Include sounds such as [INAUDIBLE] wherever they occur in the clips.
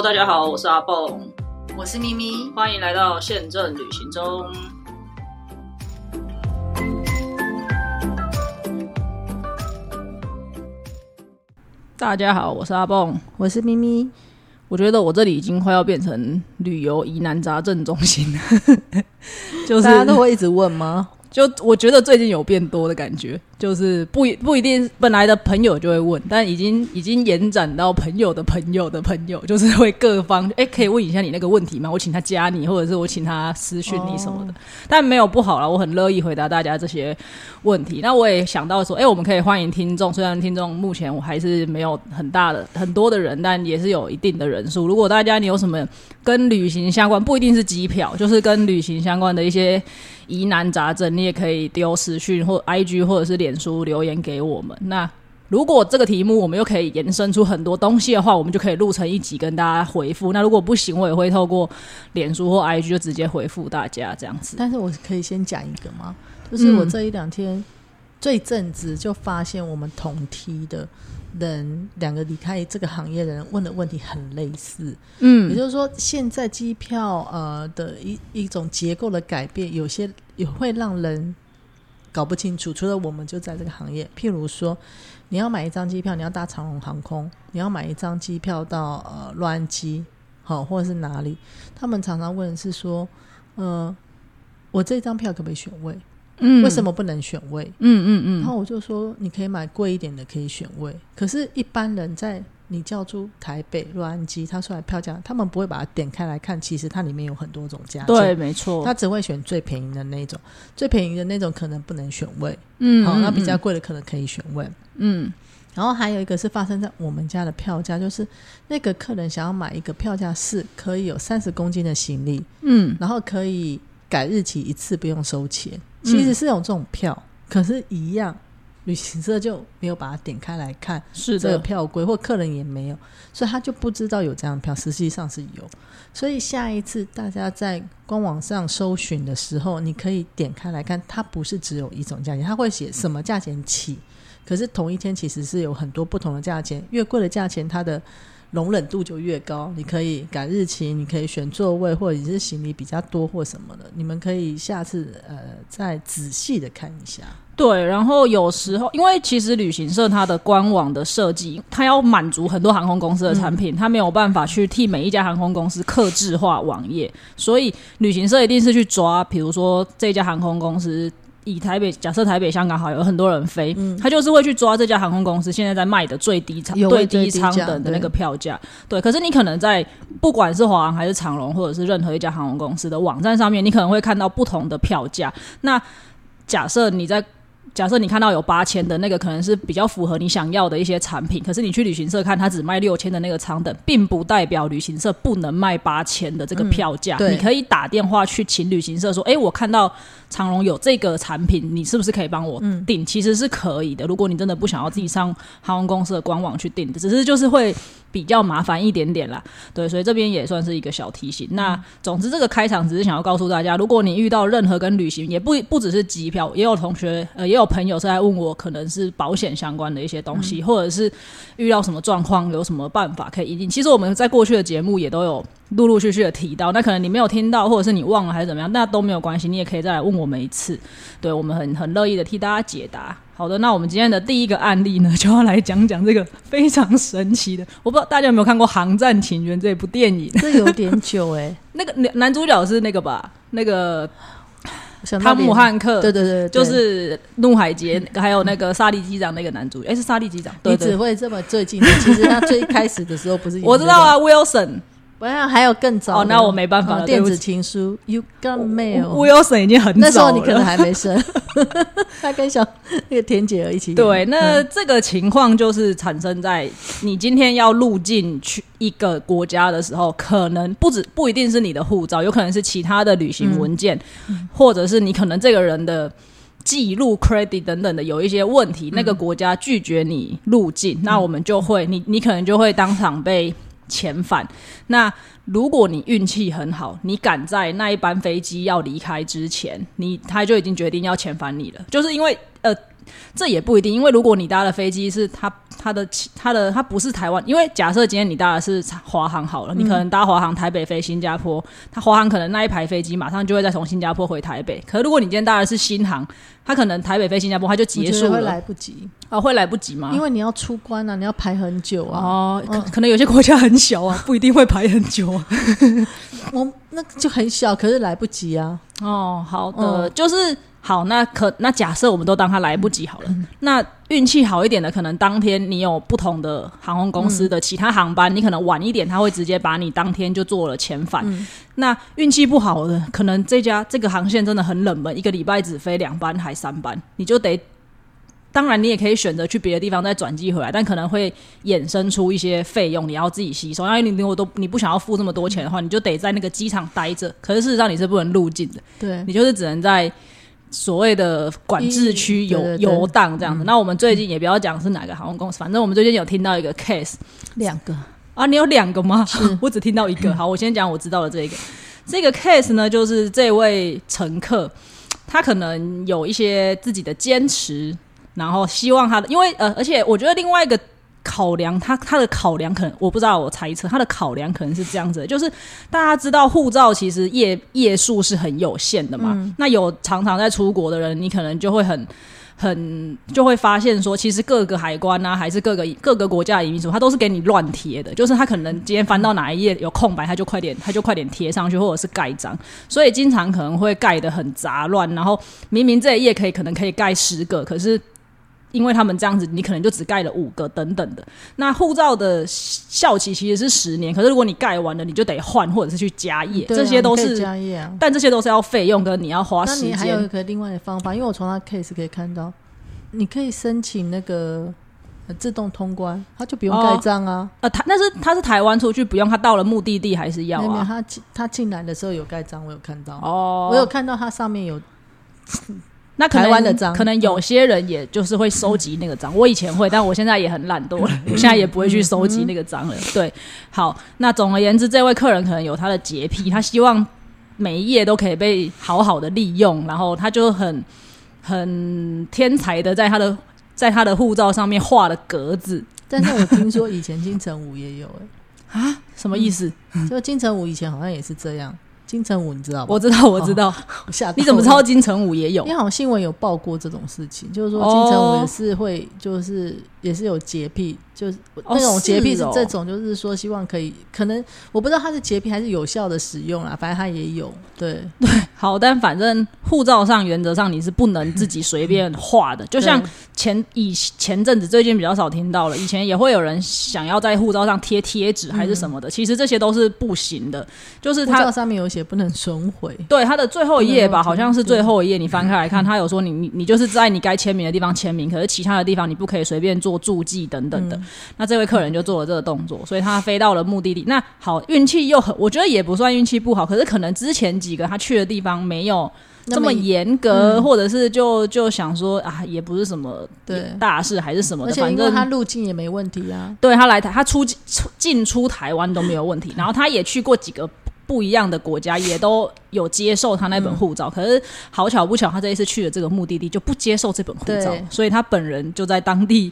Hello，大家好，我是阿蹦，我是咪咪，欢迎来到宪政旅行中。大家好，我是阿蹦，我是咪咪。我觉得我这里已经快要变成旅游疑难杂症中心了，[LAUGHS] 就是大家都会一直问吗？就我觉得最近有变多的感觉。就是不不一定本来的朋友就会问，但已经已经延展到朋友的朋友的朋友，就是会各方哎，可以问一下你那个问题吗？我请他加你，或者是我请他私讯你什么的。但没有不好了，我很乐意回答大家这些问题。那我也想到说，哎，我们可以欢迎听众，虽然听众目前我还是没有很大的很多的人，但也是有一定的人数。如果大家你有什么跟旅行相关，不一定是机票，就是跟旅行相关的一些疑难杂症，你也可以丢私讯或 IG 或者是连。脸书留言给我们。那如果这个题目我们又可以延伸出很多东西的话，我们就可以录成一集跟大家回复。那如果不行，我也会透过脸书或 IG 就直接回复大家这样子。但是我可以先讲一个吗？就是我这一两天最正直就发现我们同梯的人两个离开这个行业的人问的问题很类似。嗯，也就是说，现在机票呃的一一种结构的改变，有些也会让人。搞不清楚，除了我们就在这个行业。譬如说，你要买一张机票，你要搭长龙航空，你要买一张机票到呃洛杉矶，好或者是哪里，他们常常问是说，呃，我这张票可不可以选位？嗯，为什么不能选位？嗯嗯嗯。然后我就说，你可以买贵一点的，可以选位。可是，一般人在你叫出台北洛杉矶，他出来票价，他们不会把它点开来看。其实它里面有很多种价，对，没错。他只会选最便宜的那种，最便宜的那种可能不能选位，嗯，好，那比较贵的可能可以选位，嗯。然后还有一个是发生在我们家的票价，就是那个客人想要买一个票价是可以有三十公斤的行李，嗯，然后可以改日期一次不用收钱，其实是有这种票，可是一样。旅行社就没有把它点开来看，是这个票规，或客人也没有，所以他就不知道有这样票。实际上是有，所以下一次大家在官网上搜寻的时候，你可以点开来看，它不是只有一种价钱，它会写什么价钱起。可是同一天其实是有很多不同的价钱，越贵的价钱，它的容忍度就越高。你可以改日期，你可以选座位，或者是行李比较多或什么的，你们可以下次呃再仔细的看一下。对，然后有时候，因为其实旅行社它的官网的设计，它要满足很多航空公司的产品，它没有办法去替每一家航空公司刻制化网页，所以旅行社一定是去抓，比如说这家航空公司以台北，假设台北、香港好，有很多人飞，他就是会去抓这家航空公司现在在卖的最低舱、最低舱等的那个票价。对，可是你可能在不管是华航还是长龙，或者是任何一家航空公司的网站上面，你可能会看到不同的票价。那假设你在假设你看到有八千的那个，可能是比较符合你想要的一些产品，可是你去旅行社看，它只卖六千的那个舱等，并不代表旅行社不能卖八千的这个票价。你可以打电话去请旅行社说：“哎，我看到长荣有这个产品，你是不是可以帮我订？”其实是可以的。如果你真的不想要自己上航空公司的官网去订的，只是就是会。比较麻烦一点点啦，对，所以这边也算是一个小提醒。那总之，这个开场只是想要告诉大家，如果你遇到任何跟旅行，也不不只是机票，也有同学呃，也有朋友是在问我，可能是保险相关的一些东西，或者是遇到什么状况，有什么办法可以一定。其实我们在过去的节目也都有陆陆续续的提到，那可能你没有听到，或者是你忘了还是怎么样，那都没有关系，你也可以再来问我们一次，对我们很很乐意的替大家解答。好的，那我们今天的第一个案例呢，就要来讲讲这个非常神奇的。我不知道大家有没有看过《航站情缘》这部电影？这有点久哎。[LAUGHS] 那个男男主角是那个吧？那个汤姆汉克，对对对，就是《怒海劫》，还有那个沙利机长那个男主角。哎，是沙利机长。你只会这么最近？其实他最开始的时候不是？[LAUGHS] 我知道啊，Wilson。不要，还有更早哦，那我没办法了。电子情书，You got mail。Wilson 已经很早那时候你可能还没生。[LAUGHS] 他跟小那个田姐儿一起。对，那这个情况就是产生在你今天要入境去一个国家的时候，可能不止不一定是你的护照，有可能是其他的旅行文件，或者是你可能这个人的记录、credit 等等的有一些问题，那个国家拒绝你入境，那我们就会你你可能就会当场被。遣返。那如果你运气很好，你赶在那一班飞机要离开之前，你他就已经决定要遣返你了。就是因为呃，这也不一定，因为如果你搭的飞机是它它的它的它不是台湾，因为假设今天你搭的是华航好了，你可能搭华航台北飞新加坡，它华航可能那一排飞机马上就会再从新加坡回台北。可如果你今天搭的是新航，它可能台北飞新加坡它就结束了，会来不及啊，会来不及吗？因为你要出关啊，你要排很久啊。哦，可可能有些国家很小啊，不一定会排很久啊。[LAUGHS] 我那就很小，可是来不及啊。哦，好的，就是好。那可那假设我们都当它来不及好了。那运气好一点的，可能当天你有不同的航空公司的其他航班，你可能晚一点，他会直接把你当天就做了遣返。那运气不好的，可能这家这个航线真的很冷门，一个礼拜只飞两班还三班，你就得。当然，你也可以选择去别的地方再转机回来，但可能会衍生出一些费用，你要自己吸收。因为你如果都你不想要付这么多钱的话，你就得在那个机场待着。可是事实上你是不能入境的，对你就是只能在所谓的管制区游游荡这样子。那我们最近也不要讲是哪个航空公司，反正我们最近有听到一个 case，两个啊，你有两个吗？[LAUGHS] 我只听到一个。好，我先讲我知道的这个。这个 case 呢，就是这位乘客他可能有一些自己的坚持。然后希望他的，因为呃，而且我觉得另外一个考量，他他的考量可能我不知道，我猜测他的考量可能是这样子，就是大家知道护照其实页页数是很有限的嘛，那有常常在出国的人，你可能就会很很就会发现说，其实各个海关啊，还是各个各个国家的移民署，他都是给你乱贴的，就是他可能今天翻到哪一页有空白，他就快点他就快点贴上去，或者是盖章，所以经常可能会盖的很杂乱，然后明明这一页可以可能可以盖十个，可是。因为他们这样子，你可能就只盖了五个等等的。那护照的效期其实是十年，可是如果你盖完了，你就得换或者是去加页，这些都是加页啊。但这些都是要费用跟你要花时间。那你还有一个另外的方法，因为我从他 case 可以看到，你可以申请那个自动通关，他就不用盖章啊。呃，他那是他是台湾出去不用，他到了目的地还是要啊。他进他进来的时候有盖章，我有看到哦，我有看到他上面有。那台湾的章，可能有些人也就是会收集那个章。我以前会，但我现在也很懒惰了，我 [LAUGHS] 现在也不会去收集那个章了。对，好，那总而言之，这位客人可能有他的洁癖，他希望每一页都可以被好好的利用，然后他就很很天才的在他的在他的护照上面画了格子。但是我听说以前金城武也有哎 [LAUGHS] 啊，什么意思？就金城武以前好像也是这样。金城武，你知道吗？我知道，我知道。[LAUGHS] 你怎么知道金城武也有？因为好像新闻有报过这种事情，就是说金城武也是会，就是也是有洁癖。就是那种洁癖是这种，就是说希望可以，可能我不知道他是洁癖还是有效的使用啦，反正他也有。对 [LAUGHS] 对，好，但反正护照上原则上你是不能自己随便画的。就像前以前阵子最近比较少听到了，以前也会有人想要在护照上贴贴纸还是什么的，其实这些都是不行的。就是护照上面有写不能损毁，对它的最后一页吧，好像是最后一页，你翻开来看，他有说你你你就是在你该签名的地方签名，可是其他的地方你不可以随便做注记等等的。那这位客人就做了这个动作，所以他飞到了目的地。那好，运气又很，我觉得也不算运气不好，可是可能之前几个他去的地方没有这么严格，或者是就就想说啊，也不是什么对大事还是什么的，反正他入境也没问题啊。对他来台，他出出进出台湾都没有问题，然后他也去过几个不一样的国家，也都有接受他那本护照。可是好巧不巧，他这一次去的这个目的地就不接受这本护照，所以他本人就在当地。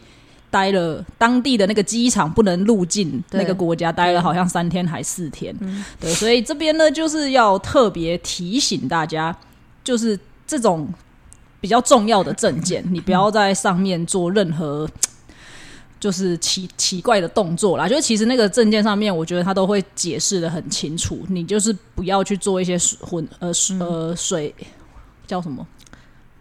待了当地的那个机场不能入境那个国家，待了好像三天还四天，对，所以这边呢就是要特别提醒大家，就是这种比较重要的证件，[LAUGHS] 你不要在上面做任何就是奇奇怪的动作啦。就是其实那个证件上面，我觉得他都会解释的很清楚，你就是不要去做一些混呃呃水叫什么。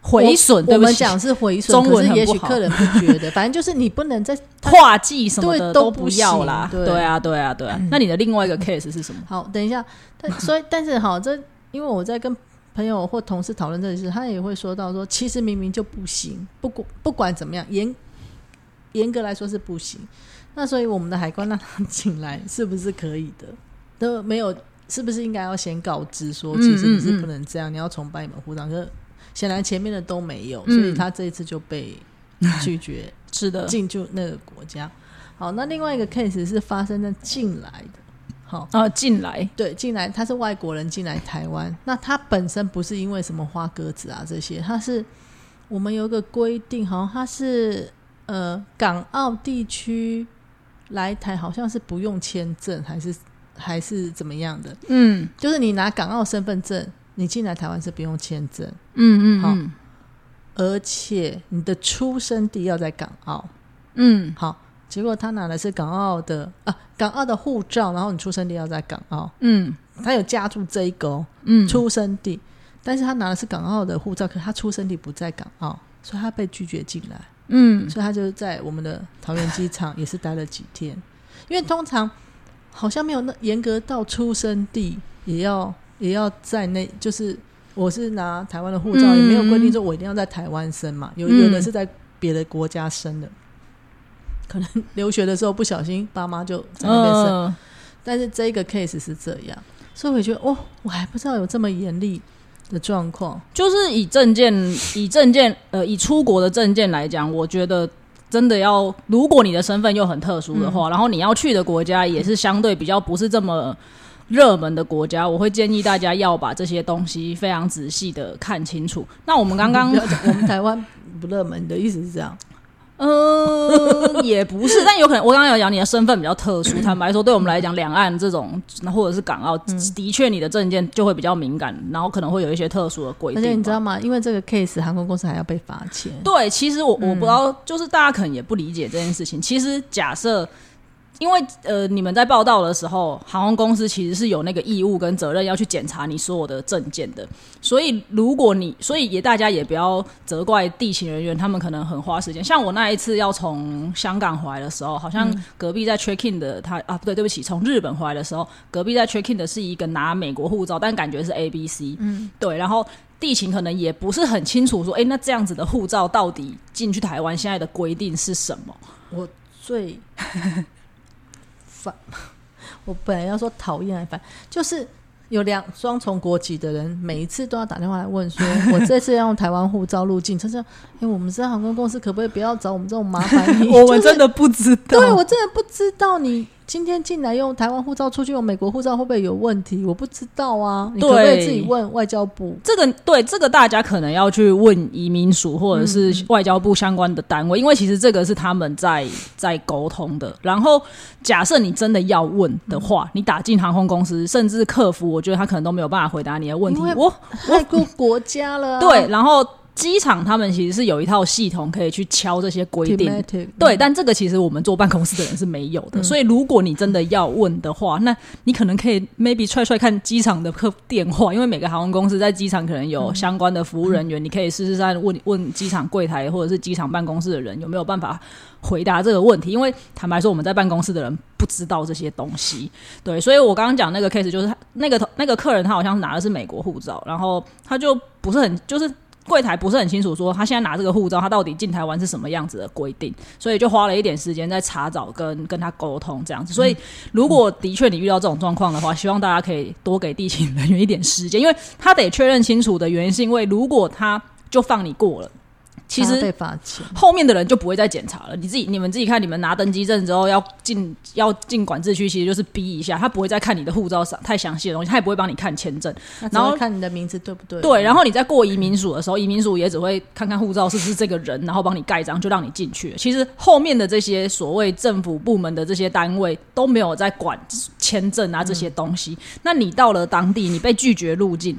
毁损，我们讲是毁损，可是也许客人不觉得，反正就是你不能在 [LAUGHS] 画技什么的都不要啦。对啊，对啊，对啊。那你的另外一个 case 是什么？好，等一下。但 [LAUGHS] 所以，但是哈，这因为我在跟朋友或同事讨论这件事，他也会说到说，其实明明就不行，不管不管怎么样，严严格来说是不行。那所以我们的海关让他进来，是不是可以的？都没有，是不是应该要先告知说，其实你是不能这样，你要重办一本护照？可显然前面的都没有，所以他这一次就被 [LAUGHS] 拒绝是的 [LAUGHS] 进驻那个国家。好，那另外一个 case 是发生在进来的，好。啊，进来。对进来，他是外国人进来台湾，那他本身不是因为什么花鸽子啊这些，他是我们有一个规定，好像他是呃港澳地区来台，好像是不用签证，还是还是怎么样的？嗯。就是你拿港澳身份证，你进来台湾是不用签证，好嗯嗯嗯。而且你的出生地要在港澳。嗯。好，结果他拿的是港澳的啊，港澳的护照，然后你出生地要在港澳，嗯。他有加注这一个、哦、嗯，出生地，但是他拿的是港澳的护照，可是他出生地不在港澳，所以他被拒绝进来，嗯。所以他就在我们的桃园机场也是待了几天，因为通常好像没有那严格到出生地也要也要在那，就是我是拿台湾的护照，嗯也没有规定说我一定要在台湾生嘛，有嗯有的是在别的国家生的。可能留学的时候不小心，爸妈就在那边生，嗯但是这个 case 是这样，所以我觉得哦，我还不知道有这么严厉的状况。就是以证件以证件呃以出国的证件来讲，我觉得真的要，如果你的身份又很特殊的话，然后你要去的国家也是相对比较不是这么热门的国家，我会建议大家要把这些东西非常仔细的看清楚。那我们刚刚 [LAUGHS] 我们台湾不热门，你的意思是这样？呃，也不是，但有可能我刚刚有讲你的身份比较特殊。坦白说，对我们来讲，两岸这种或者是港澳，的确你的证件就会比较敏感，然后可能会有一些特殊的规而定而。且你知道吗？因为这个 case，航空公司还要被罚钱。对，其实我我不知道，就是大家可能也不理解这件事情。其实假设，因为呃，你们在报道的时候，航空公司其实是有那个义务跟责任要去检查你所有的证件的。所以如果你，所以也大家也不要责怪地勤人员，他们可能很花时间。像我那一次要从香港回来的时候，好像隔壁在 check in 的他啊，不对，对不起，从日本回来的时候，隔壁在 check in 的是一个拿美国护照，但感觉是 A B C，嗯，对，然后。地勤可能也不是很清楚，说，哎、那这样子的护照到底进去台湾现在的规定是什么？我最烦，[LAUGHS] 我本来要说讨厌还烦，就是有两双重国籍的人，每一次都要打电话来问说，我这次要用台湾护照入境，他说，哎、我们这航空公司可不可以不要找我们这种麻烦？[LAUGHS] 我们真的不知道。对我真的不知道你今天进来用台湾护照，出去用美国护照会不会有问题？我不知道啊，你可不可以自己问外交部？这个对这个大家可能要去问移民署或者是外交部相关的单位，因为其实这个是他们在在沟通的。然后假设你真的要问的话，你打进航空公司，甚至客服，我觉得他可能都没有办法回答你的问题。我外国国家了啊、对，然后机场他们其实是有一套系统可以去敲这些规定。Thematic，对，但这个其实我们坐办公室的人是没有的，所以如果你真的要问的话，那你可能可以 maybe 踹踹看机场的客电话，因为每个航空公司在机场可能有相关的服务人员，你可以试试看问问机场柜台或者是机场办公室的人有没有办法回答这个问题，因为坦白说我们在办公室的人不知道这些东西，对，所以我刚刚讲那个 case 就是他那个那个客人他好像是拿的是美国护照，然后他就不是很就是。柜台不是很清楚，说他现在拿这个护照，他到底进台湾是什么样子的规定，所以就花了一点时间在查找跟跟他沟通这样子。所以，如果的确你遇到这种状况的话，希望大家可以多给地勤人员一点时间，因为他得确认清楚的原因，是因为如果他就放你过了，其实罚钱。后面的人就不会再检查了。你自己你们自己看，你们拿登机证之后要进要进管制区，其实就是逼一下，他不会再看你的护照上太详细的东西，他也不会帮你看签证。然后看你的名字对不对？对，然后你在过移民署的时候，移民署也只会看看护照是不是这个人，然后帮你盖章，就让你进去了。其实后面的这些所谓政府部门的这些单位都没有在管签证啊这些东西。那你到了当地，你被拒绝入境。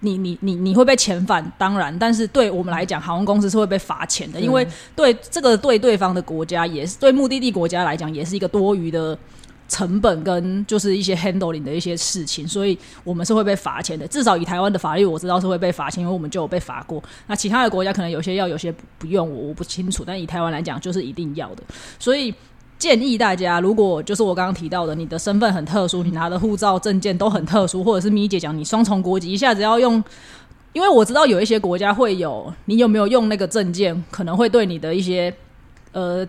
你你你你会被遣返，当然，但是对我们来讲，航空公司是会被罚钱的，因为对这个对对方的国家也是对目的地国家来讲，也是一个多余的成本跟就是一些 handling 的一些事情，所以我们是会被罚钱的。至少以台湾的法律，我知道是会被罚钱，因为我们就有被罚过。那其他的国家可能有些要，有些不不用，我我不清楚。但以台湾来讲，就是一定要的。所以建议大家，如果就是我刚刚提到的，你的身份很特殊，你拿的护照、证件都很特殊，或者是咪姐讲你双重国籍，一下子要用。因为我知道有一些国家会有，你有没有用那个证件，可能会对你的一些呃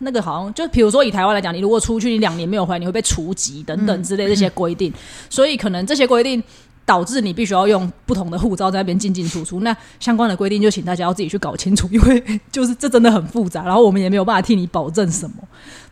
那个好像就比如说以台湾来讲，你如果出去你两年没有回来，你会被除籍等等之类这些规定，所以可能这些规定导致你必须要用不同的护照在那边进进出出。那相关的规定就请大家要自己去搞清楚，因为就是这真的很复杂，然后我们也没有办法替你保证什么。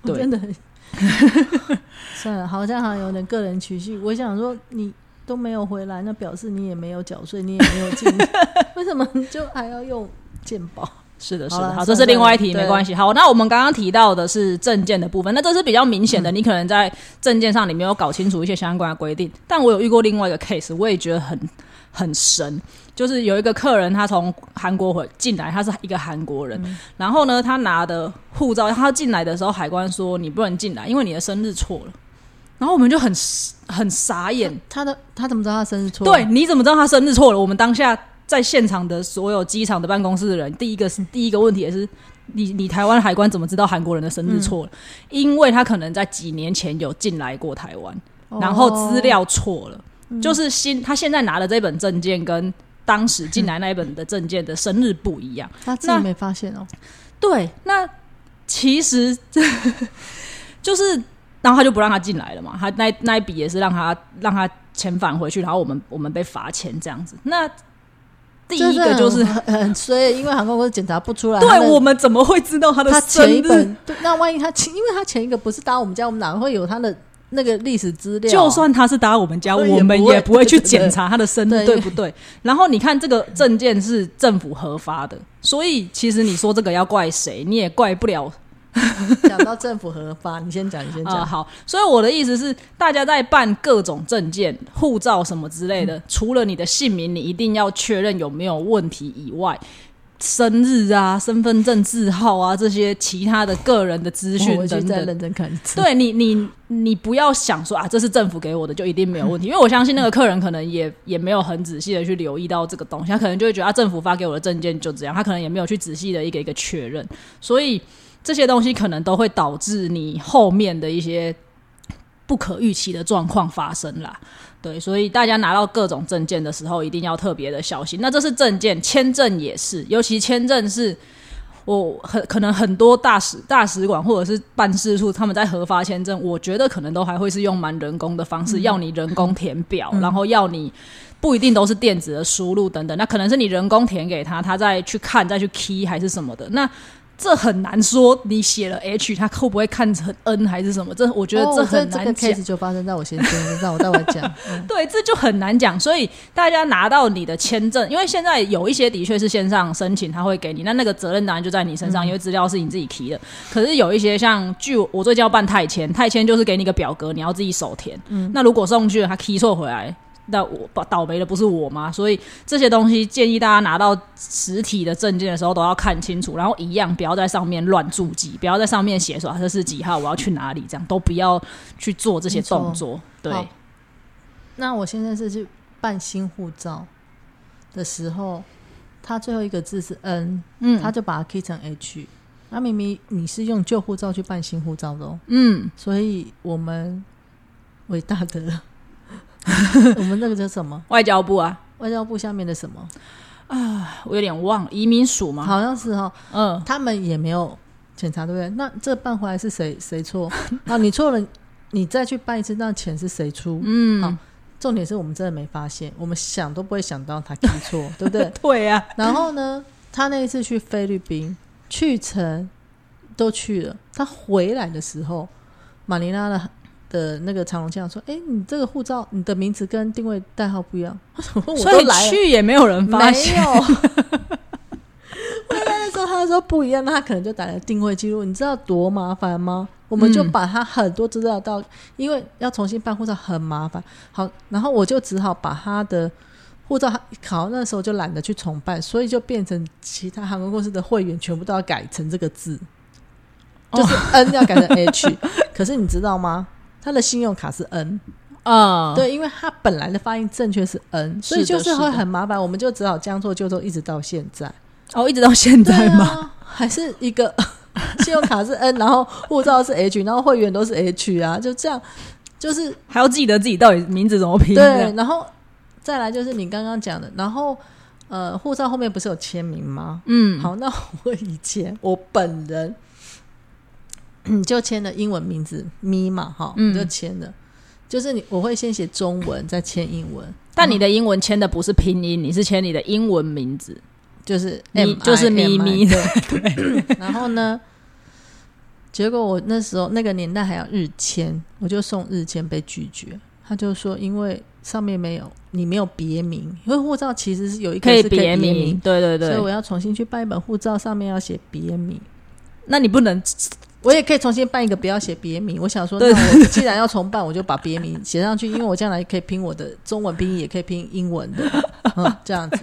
对真的很 [LAUGHS] 算了，好像好像有点个人情绪。我想说你，都没有回来，那表示你也没有缴税，你也没有进，[LAUGHS] 为什么就还要用鉴保？是的，是的，好这是另外一题，没关系。好，那我们刚刚提到的是证件的部分，那这是比较明显的，你可能在证件上你没有搞清楚一些相关的规定。但我有遇过另外一个 case，我也觉得很很神，就是有一个客人他从韩国回进来，他是一个韩国人，然后呢，他拿的护照，他进来的时候海关说你不能进来，因为你的生日错了。然后我们就很很傻眼，他的他怎么知道他生日错？对，，你怎么知道他生日错了？我们当下在现场的所有机场的办公室的人，第一个是第一个问题也是，你你台湾海关怎么知道韩国人的生日错了？因为他可能在几年前有进来过台湾，然后资料错了，就是新他现在拿的这本证件跟当时进来那一本的证件的生日不一样。他自己没发现哦。对，那其实 [LAUGHS] 就是，然后他就不让他进来了嘛。他那那一笔也是让他让他遣返回去，然后我们我们被罚钱这样子。那第一个就是，很很很衰，因为航空公司检查不出来。对我们怎么会知道他的他生日？前一本，对那万一他前，因为他前一个不是搭我们家，我们哪会有他的那个历史资料？就算他是搭我们家，我们也不会去检查他的生日，对对不对？然后你看这个证件是政府核发的，所以其实你说这个要怪谁，你也怪不了 [LAUGHS] 讲到政府核发，你先讲，你先啊、讲。好，所以我的意思是，大家在办各种证件、护照什么之类嗯的，除了你的姓名，你一定要确认有没有问题以外，生日啊、身份证字号啊这些其他的个人的资讯等等。再认真看一次。对你，你你不要想说啊，这是政府给我的，就一定没有问题。[LAUGHS] 因为我相信那个客人可能也也没有很仔细的去留意到这个东西，他可能就会觉得啊，政府发给我的证件就这样，他可能也没有去仔细的一个一个确认，所以这些东西可能都会导致你后面的一些不可预期的状况发生啦。对，所以大家拿到各种证件的时候，一定要特别的小心。那这是证件，签证也是，尤其签证是。我很可能很多大使大使馆或者是办事处，他们在核发签证，我觉得可能都还会是用蛮人工的方式，要你人工填表，然后要你不一定都是电子的输入等等，那可能是你人工填给他，他再去看再去 key 还是什么的，那。这很难说，你写了 H，他会不会看成 N 还是什么？这我觉得哦这很这个难讲。case 就发生在我先生身上，我待会讲。[LAUGHS] 嗯对，这就很难讲，所以大家拿到你的签证，因为现在有一些的确是线上申请，他会给你，那那个责任当然就在你身上，因为资料是你自己提的。可是有一些像，据我最近要办泰签，泰签就是给你一个表格，你要自己手填。嗯那如果送去了，他 key 错回来。那我倒霉的不是我吗？所以这些东西建议大家拿到实体的证件的时候都要看清楚，然后一样不要在上面乱注记，不要在上面写说、啊、这是几号，我要去哪里，这样都不要去做这些动作。对，那我现在是去办新护照的时候，他最后一个字是 N，嗯，他就把它 key 成 H。那明明你是用旧护照去办新护照的哦，嗯，所以我们伟大的，[LAUGHS] 我们那个叫什么？外交部啊，外交部下面的什么啊？我有点忘了，移民署吗？好像是哈、嗯，他们也没有检查，对不对？那这办回来是谁谁错？[LAUGHS] 啊，你错了，你再去办一次，那钱是谁出？嗯，好，重点是我们真的没发现，我们想都不会想到他记错，[LAUGHS] 对不对？对呀、然后呢，他那一次去菲律宾，去程都去了，他回来的时候，马尼拉的的那个长龙这说：“哎，你这个护照，你的名字跟定位代号不一样。”我所以都来了。去也没有人发没现。有。回来的时候，他说不一样，那他可能就打了定位记录。你知道多麻烦吗？我们就嗯把他很多资料到，因为要重新办护照很麻烦。好，然后我就只好把他的护照考那时候就懒得去重办，所以就变成其他航空公司的会员全部都要改成这个字，就是 N 要改成 H。可是你知道吗？他的信用卡是 N，嗯，对，因为他本来的发音正确是 N，所以就是会很麻烦，我们就只好将错就错，一直到现在。哦，一直到现在吗？啊、还是一个 [LAUGHS] 信用卡是 N，然后护照是 H，然后会员都是 H 啊，就这样，就是还要记得自己到底名字怎么拼？对，，然后再来就是你刚刚讲的，然后呃，护照后面不是有签名吗？嗯，好，那我以前我本人。嗯，就签了英文名字咪嘛，哈，嗯就签了。就是你，我会先写中文，再签英文，但你的英文签的不是拼音，你是签你的英文名字，就是咪就是咪咪对。[LAUGHS] 然后呢，结果我那时候那个年代还要日签，我就送日签被拒绝。他就说因为上面没有你没有别名，因为护照其实是有一个可以是别别名，对对所以我。要重新去办一本护照，上面要写别名。那你不能我也可以重新办一个，不要写别名。我想说，那我既然要重办，我就把别名写上去，因为我将来可以拼我的中文拼音，也可以拼英文的，嗯，这样子。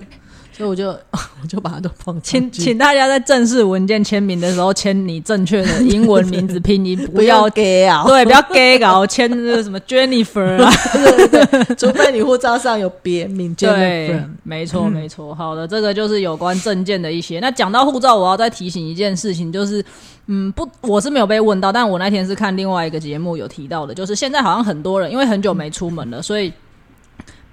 所以我就 [LAUGHS] 我就把它都放请，请大家在正式文件签名的时候签你正确的英文名字拼音，不要 gay 啊，对，不要 gay 搞签那个什么 Jennifer 啊，[LAUGHS] 除非你护照上有别名对 Jennifer。，没错没错。好的，这个就是有关证件的一些。那讲到护照，我要再提醒一件事情，就是嗯，不，我是没有被问到，但我那天是看另外一个节目有提到的，就是现在好像很多人因为很久没出门了，所以。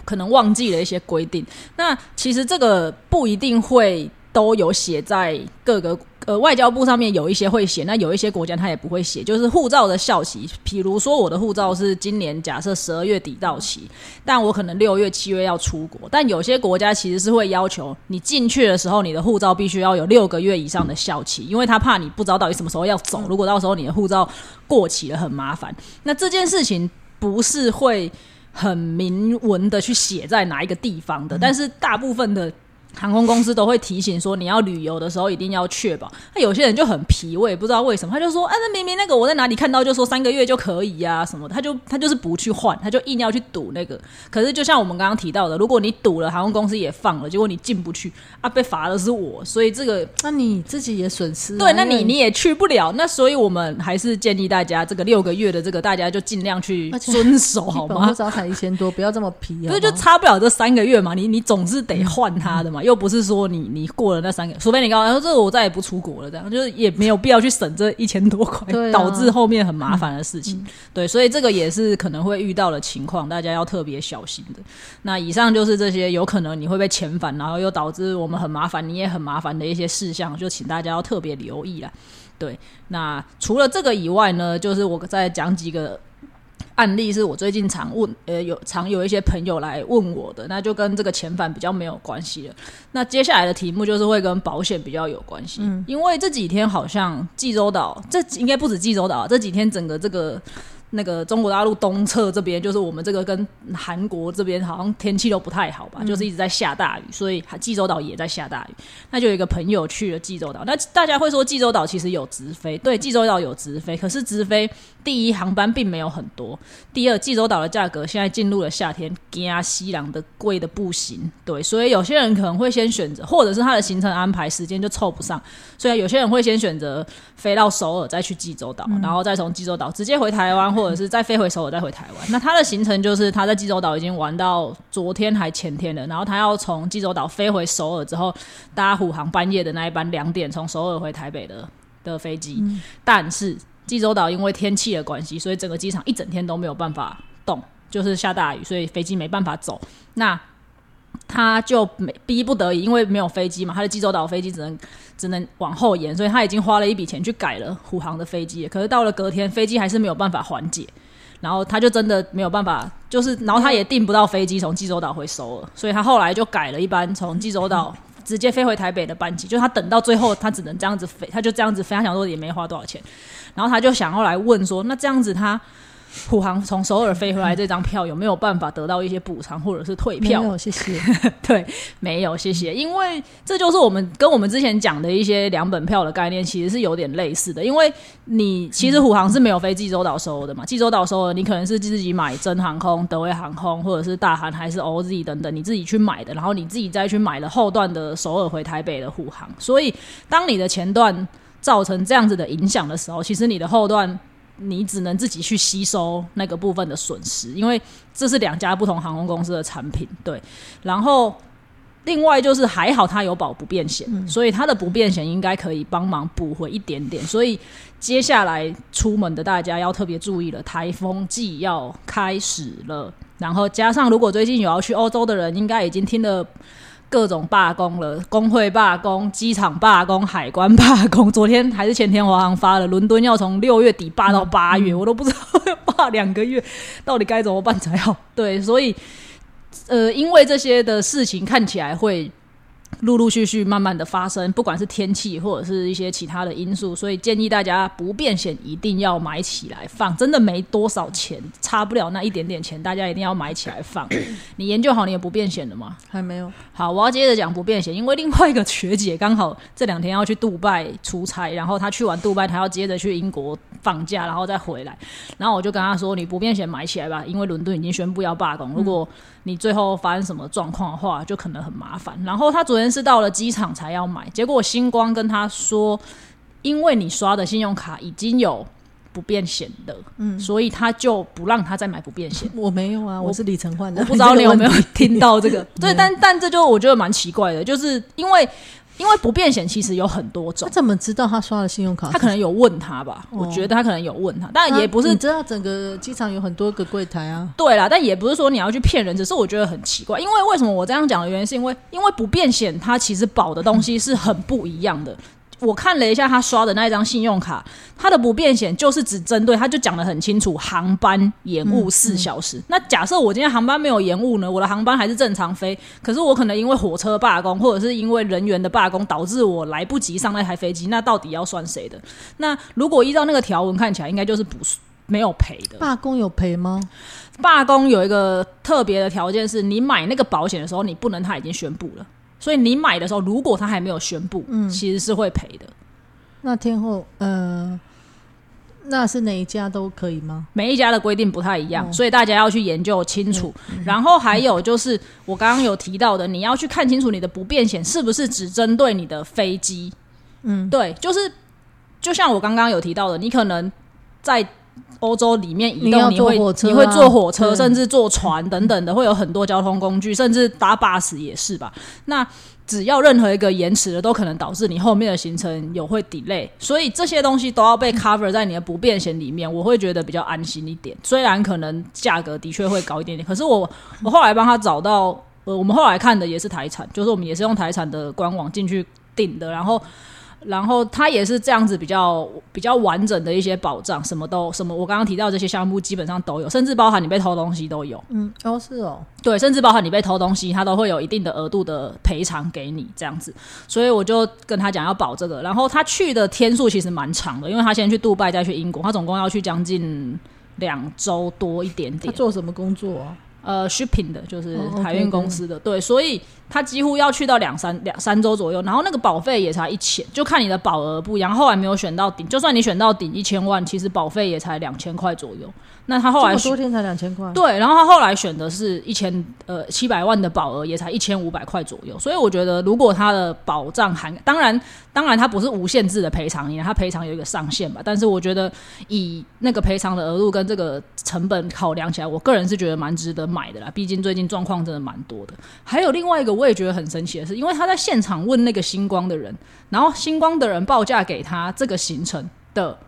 可能忘记了一些规定，那其实这个不一定会都有写在各个呃外交部上面，有一些会写，那有一些国家它也不会写，就是护照的效期。比如说我的护照是今年假设十二月底到期，但我可能六月、七月要出国，但有些国家其实是会要求你进去的时候，你的护照必须要有六个月以上的效期，因为他怕你不知道到底什么时候要走，如果到时候你的护照过期了，很麻烦。那这件事情不是会很明文的去写在哪一个地方的，但是大部分的。航空公司都会提醒说，你要旅游的时候一定要确保。那有些人就很皮，我也不知道为什么，他就说：“啊、那明明那个我在哪里看到就说三个月就可以呀、什么的。”他就他就是不去换，他就硬要去赌那个。可是就像我们刚刚提到的，如果你赌了，航空公司也放了，结果你进不去啊，被罚的是我，所以这个那你自己也损失啊、对，那你你也去不了。那所以我们还是建议大家，这个六个月的这个大家就尽量去遵守好吗？照才一千多，不要这么皮啊！对，就差不了这三个月嘛，你你总是得换他的嘛，又不是说你你过了那三个，除非你告诉他说这个我再也不出国了，这样就是也没有必要去省这一千多块，啊导致后面很麻烦的事情。对，所以这个也是可能会遇到的情况，大家要特别小心的。那以上就是这些有可能你会被遣返，然后又导致我们很麻烦，你也很麻烦的一些事项，就请大家要特别留意啦。对，那除了这个以外呢，就是我再讲几个案例，是我最近常问，呃，有常有一些朋友来问我的，那就跟这个遣返比较没有关系了。那接下来的题目就是会跟保险比较有关系，因为这几天好像济州岛，这应该不止济州岛啊，这几天整个这个。那个中国大陆东侧这边，就是我们这个跟韩国这边好像天气都不太好吧，就是一直在下大雨，所以济州岛也在下大雨。那就有一个朋友去了济州岛，那大家会说济州岛其实有直飞，对，济州岛有直飞，可是直飞第一航班并没有很多，第二济州岛的价格现在进入了夏天，加西洋的贵的不行，对，所以有些人可能会先选择，或者是他的行程安排时间就凑不上，所以有些人会先选择飞到首尔，再去济州岛，然后再从济州岛直接回台湾，或者是再飞回首尔再回台湾。那他的行程就是他在济州岛已经玩到昨天还前天了，然后他要从济州岛飞回首尔之后，搭虎航半夜的那一班两点从首尔回台北的的飞机，但是济州岛因为天气的关系，所以整个机场一整天都没有办法动，就是下大雨，所以飞机没办法走。那他就没逼不得已，因为没有飞机嘛，他的济州岛飞机只能只能往后延，所以他已经花了一笔钱去改了虎航的飞机。可是到了隔天，飞机还是没有办法缓解，然后他就真的没有办法，就是然后他也订不到飞机从济州岛回收了，所以他后来就改了一班从济州岛直接飞回台北的班机。就他等到最后，他只能这样子飞，他就这样子飞，他想说也没花多少钱，然后他就想要来问说，那这样子他。虎航从首尔飞回来这张票有没有办法得到一些补偿或者是退票？没有，谢谢。[LAUGHS] 对，没有，谢谢。因为这就是我们跟我们之前讲的一些两本票的概念，其实是有点类似的。因为你其实虎航是没有飞济州岛首尔的嘛，济州岛首尔你可能是自己买真航空、德威航空或者是大韩还是 OZ 等等，你自己去买的，然后你自己再去买了后段的首尔回台北的虎航。所以当你的前段造成这样子的影响的时候，其实你的后段。你只能自己去吸收那个部分的损失，因为这是两家不同航空公司的产品，对。然后另外就是还好它有保不变险，所以它的不变险应该可以帮忙补回一点点。所以接下来出门的大家要特别注意了，台风季要开始了。然后加上如果最近有要去欧洲的人，应该已经听了。各种罢工了，工会罢工、机场罢工、海关罢工。昨天还是前天，华航发了，伦敦要从六月底罢到八月，我都不知道要罢两个月，到底该怎么办才好？对，所以呃，因为这些的事情看起来会陆陆续续慢慢的发生，不管是天气或者是一些其他的因素，所以建议大家不变险一定要买起来放，真的没多少钱，差不了那一点点钱，大家一定要买起来放。[LAUGHS] 你研究好你的不变险了吗？还没有。好，我要接着讲不变险，因为另外一个学姐刚好这两天要去杜拜出差，然后她去完杜拜，她要接着去英国放假，然后再回来，然后我就跟她说：“你不变险买起来吧，因为伦敦已经宣布要罢工，如果你最后发生什么状况的话，就可能很麻烦。”然后她昨天是到了机场才要买，结果星光跟他说：“因为你刷的信用卡已经有。”不变险的，嗯，所以他就不让他再买不变险。[LAUGHS] 我没有啊，我是李承焕的，我不知道你有没有 [LAUGHS] 听到这个。[LAUGHS] 对，但但这就我觉得蛮奇怪的，就是因为因为不变险其实有很多种，他怎么知道他刷了信用卡？他可能有问他吧，我觉得他可能有问他，但也不是你知道整个机场有很多个柜台啊。对啦，但也不是说你要去骗人，只是我觉得很奇怪，因为为什么我这样讲的原因，是因为因为不变险它其实保的东西是很不一样的。我看了一下他刷的那一张信用卡，他的不变险就是只针对，他就讲的很清楚，航班延误四小时。那假设我今天航班没有延误呢，我的航班还是正常飞，可是我可能因为火车罢工，或者是因为人员的罢工，导致我来不及上那台飞机，那到底要算谁的？那如果依照那个条文看起来，应该就是不没有赔的。罢工有赔吗？罢工有一个特别的条件，是你买那个保险的时候，你不能他已经宣布了。所以你买的时候，如果他还没有宣布，嗯，其实是会赔的。那天后，呃，那是哪一家都可以吗？每一家的规定不太一样，所以大家要去研究清楚。然后还有就是我刚刚有提到的，你要去看清楚你的不便险是不是只针对你的飞机。嗯，对，就是就像我刚刚有提到的，你可能在。欧洲里面移动，你会你会坐火车，甚至坐船等等的，会有很多交通工具，甚至搭巴士也是吧。那只要任何一个延迟的，都可能导致你后面的行程有会 delay，所以这些东西都要被 cover 在你的不便险里面，我会觉得比较安心一点。虽然可能价格的确会高一点点，可是我我后来帮他找到，呃，我们后来看的也是台产，就是我们也是用台产的官网进去订的，然后。然后它也是这样子比较比较完整的一些保障，什么都什么，我刚刚提到这些项目基本上都有，甚至包含你被偷东西都有。嗯，哦是哦，对，甚至包含你被偷东西，它都会有一定的额度的赔偿给你这样子。所以我就跟他讲要保这个，然后他去的天数其实蛮长的，因为他先去杜拜再去英国，他总共要去将近两周多一点点。他做什么工作啊？呃，shipping 的，就是海运公司的，对，所以他几乎要去到两三两三周左右，然后那个保费也才一千，就看你的保额不一样。后来没有选到顶，就算你选到顶一千万，其实保费也才两千块左右。那他后来多天才两千块，对，然后他后来选的是一千呃七百万的保额，也才一千五百块左右。所以我觉得，如果他的保障含，当然当然他不是无限制的赔偿，因为他赔偿有一个上限吧。但是我觉得以那个赔偿的额度跟这个成本考量起来，我个人是觉得蛮值得买的啦。毕竟最近状况真的蛮多的。还有另外一个我也觉得很神奇的是，因为他在现场问那个星光的人，然后星光的人报价给他这个行程的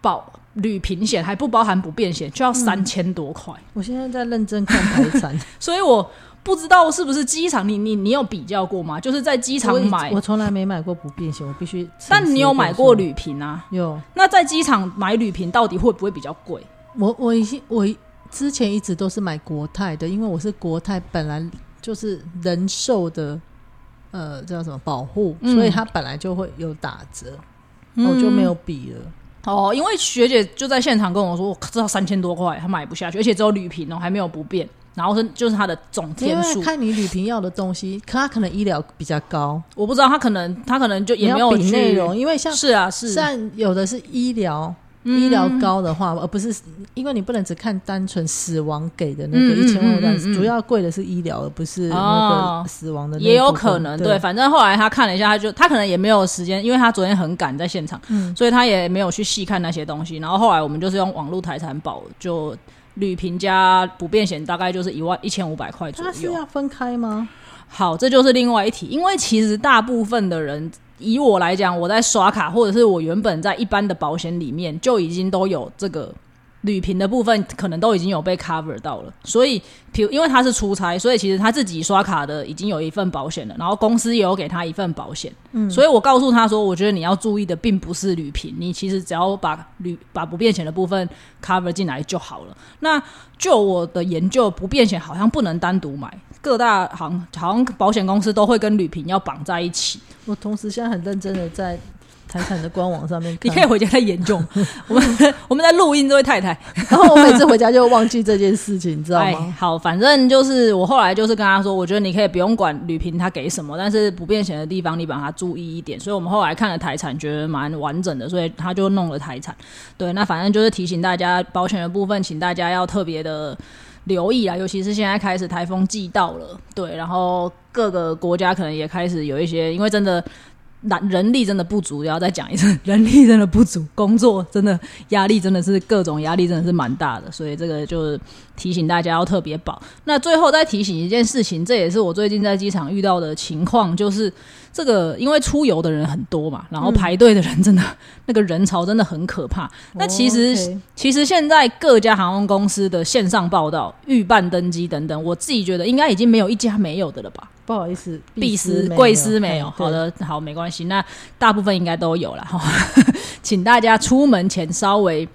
保。旅平险还不包含不便险，就要三千多块。我现在在认真看台产，[LAUGHS] 所以我不知道是不是机场。你你你有比较过吗？就是在机场买，我从来没买过不便险，我必须。但你有买过旅平啊？有。那在机场买旅平到底会不会比较贵？我我已经我之前一直都是买国泰的，因为我是国泰本来就是人寿的，呃，叫什么保护，所以它本来就会有打折，我就没有比了。哦，因为学姐就在现场跟我说，我知道三千多块，她买不下去，而且只有旅平哦，还没有不变，然后是就是它的总天数。看你旅平要的东西，可他可能医疗比较高，我不知道他可能他可能就也没有比内容，因为像是啊是，像有的是医疗。医疗高的话，而不是因为你不能只看单纯死亡给的那个一千万，主要贵的是医疗，而不是那个死亡的。也有可能对，反正后来他看了一下，他就他可能也没有时间，因为他昨天很赶在现场，所以他也没有去细看那些东西。然后后来我们就是用网络财产保，就旅平加不变险，大概就是一万一千五百块左右。是要分开吗？好，这就是另外一题，因为其实大部分的人。以我来讲，我在刷卡或者是我原本在一般的保险里面就已经都有这个旅平的部分可能都已经有被 cover 到了，所以，比如因为他是出差，所以其实他自己刷卡的已经有一份保险了，然后公司也有给他一份保险，嗯，所以我告诉他说，我觉得你要注意的并不是旅平，你其实只要把旅把不变险的部分 cover 进来就好了。那就我的研究，不变险好像不能单独买，各大行好像保险公司都会跟旅平要绑在一起。我同时现在很认真的在。台产的官网上面，你可以回家再研究。[LAUGHS] 我们我们在录音，这位太太，然后我每次回家就忘记这件事情，你知道吗？好，反正就是我后来就是跟他说，我觉得你可以不用管旅平他给什么，但是不变险的地方你把它注意一点。所以我们后来看了台产，觉得蛮完整的，所以他就弄了台产。对，那反正就是提醒大家，保险的部分，请大家要特别的留意啊，尤其是现在开始台风季到了，对，然后各个国家可能也开始有一些，因为真的。人人力真的不足，要再讲一次，[LAUGHS] 人力真的不足，工作真的压力真的是各种压力真的是蛮大的，所以这个就是提醒大家要特别保。那最后再提醒一件事情，这也是我最近在机场遇到的情况，就是这个因为出游的人很多嘛，然后排队的人真的 [LAUGHS] 那个人潮真的很可怕。那其实其实现在各家航空公司的线上报道、预办登机等等，我自己觉得应该已经没有一家没有的了吧。不好意思，必斯、贵司没有。好的，好，没关系。那大部分应该都有了哈。[LAUGHS] 请大家出门前稍微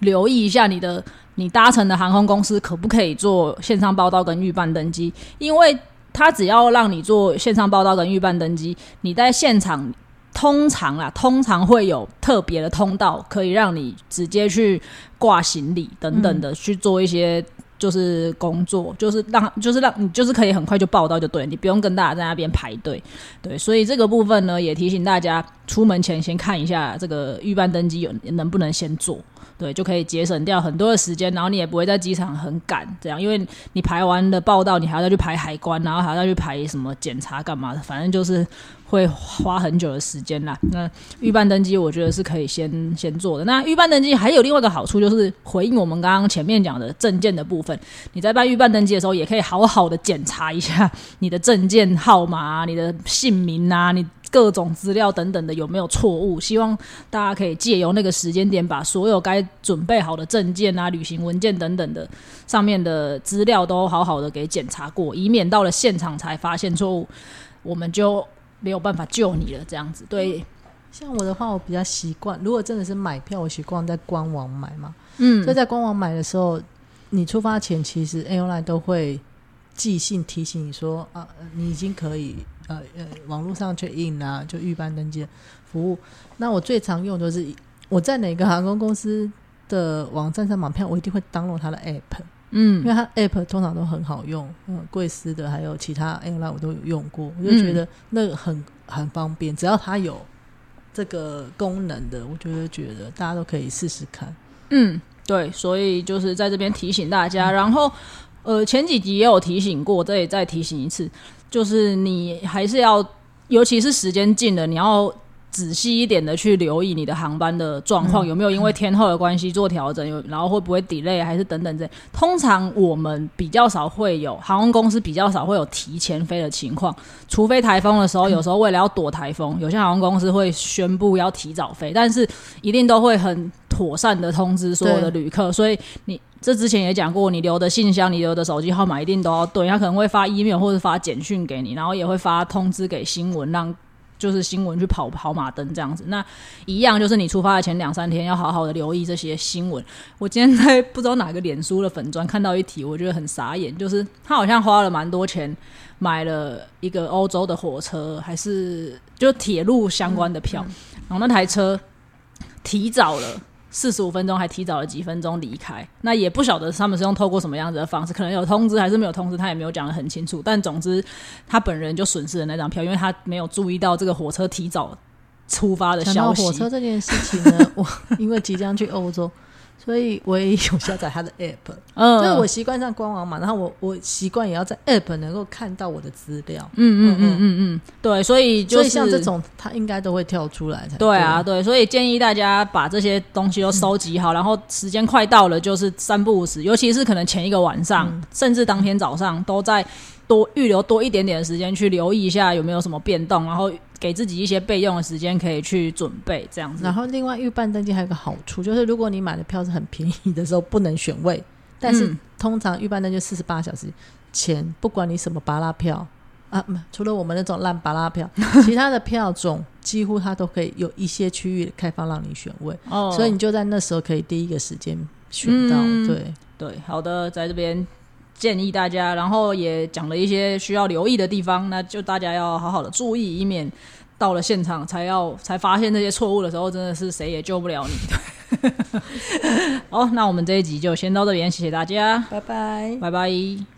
留意一下你的你搭乘的航空公司可不可以做线上报道跟预办登机，因为他只要让你做线上报到跟预办登机，你在现场通常啦，通常会有特别的通道可以让你直接去挂行李等等的去做一些。就是工作，就是让，就是让你，就是可以很快就报到就对，你不用跟大家在那边排队，对，所以这个部分呢，也提醒大家出门前先看一下这个预办登机有能不能先做，对，就可以节省掉很多的时间，然后你也不会在机场很赶，这样，因为你排完的报道，你还要再去排海关，然后还要再去排什么检查干嘛的，反正就是。会花很久的时间啦。那预办登机，我觉得是可以先先做的。那预办登机还有另外一个好处，就是回应我们刚刚前面讲的证件的部分。你在办预办登机的时候，也可以好好的检查一下你的证件号码、你的姓名啊、你各种资料等等的有没有错误。希望大家可以借由那个时间点，把所有该准备好的证件啊、旅行文件等等的上面的资料都好好的给检查过，以免到了现场才发现错误，我们就。没有办法救你了，这样子对。像我的话，我比较习惯，如果真的是买票，我习惯在官网买嘛。嗯，所以在官网买的时候，你出发前其实 airline 都会寄信提醒你说啊，你已经可以呃呃网络上 check in 啊，就预办登机服务。那我最常用就是我在哪个航空公司的网站上买票，我一定会 download 它的 app。嗯，因为它 app 通常都很好用，嗯，贵司的还有其他 airline 我都有用过，我就觉得那个很很方便，只要它有这个功能的，我就会觉得大家都可以试试看。嗯，对，所以就是在这边提醒大家，然后呃前几集也有提醒过，这里再提醒一次，就是你还是要，尤其是时间近了，你要。仔细一点的去留意你的航班的状况，有没有因为天后的关系做调整，有然后会不会 delay 还是等等这。通常我们比较少会有航空公司比较少会有提前飞的情况，除非台风的时候，有时候为了要躲台风，有些航空公司会宣布要提早飞，但是一定都会很妥善的通知所有的旅客。所以你这之前也讲过，你留的信箱、你留的手机号码一定都要对，他可能会发 email 或者发简讯给你，然后也会发通知给新闻让。就是新闻去跑跑马灯这样子，那一样就是你出发的前两三天要好好的留意这些新闻。我今天在不知道哪个脸书的粉砖看到一题，我觉得很傻眼，就是他好像花了蛮多钱买了一个欧洲的火车，还是就铁路相关的票，然后那台车提早了。四十五分钟还提早了几分钟离开，那也不晓得他们是用透过什么样子的方式，可能有通知还是没有通知，他也没有讲的很清楚。但总之，他本人就损失了那张票，因为他没有注意到这个火车提早出发的消息。火车这件事情呢，我因为即将去欧洲。所以我也有下载他的 [LAUGHS] app，嗯，就是我习惯上官网嘛，然后我我习惯也要在 app 能够看到我的资料，嗯嗯嗯嗯嗯，对，所以所以像这种，它应该都会跳出来才对啊，对，所以建议大家把这些东西都收集好，然后时间快到了，就是三不五时，尤其是可能前一个晚上，甚至当天早上，都在多预留多一点点的时间去留意一下有没有什么变动，然后给自己一些备用的时间，可以去准备这样子。然后另外预办登记还有个好处，就是如果你买的票是很便宜的时候，不能选位，但是嗯通常预办登记四十八小时前，不管你什么巴拉票啊，除了我们那种烂巴拉票，[LAUGHS] 其他的票种几乎它都可以有一些区域开放让你选位，哦所以你就在那时候可以第一个时间选到。嗯对，对，好的，在这边建议大家，然后也讲了一些需要留意的地方，那就大家要好好的注意，以免到了现场才要才发现这些错误的时候，真的是谁也救不了你。对 [LAUGHS] 好，那我们这一集就先到这边，谢谢大家，拜拜。拜拜。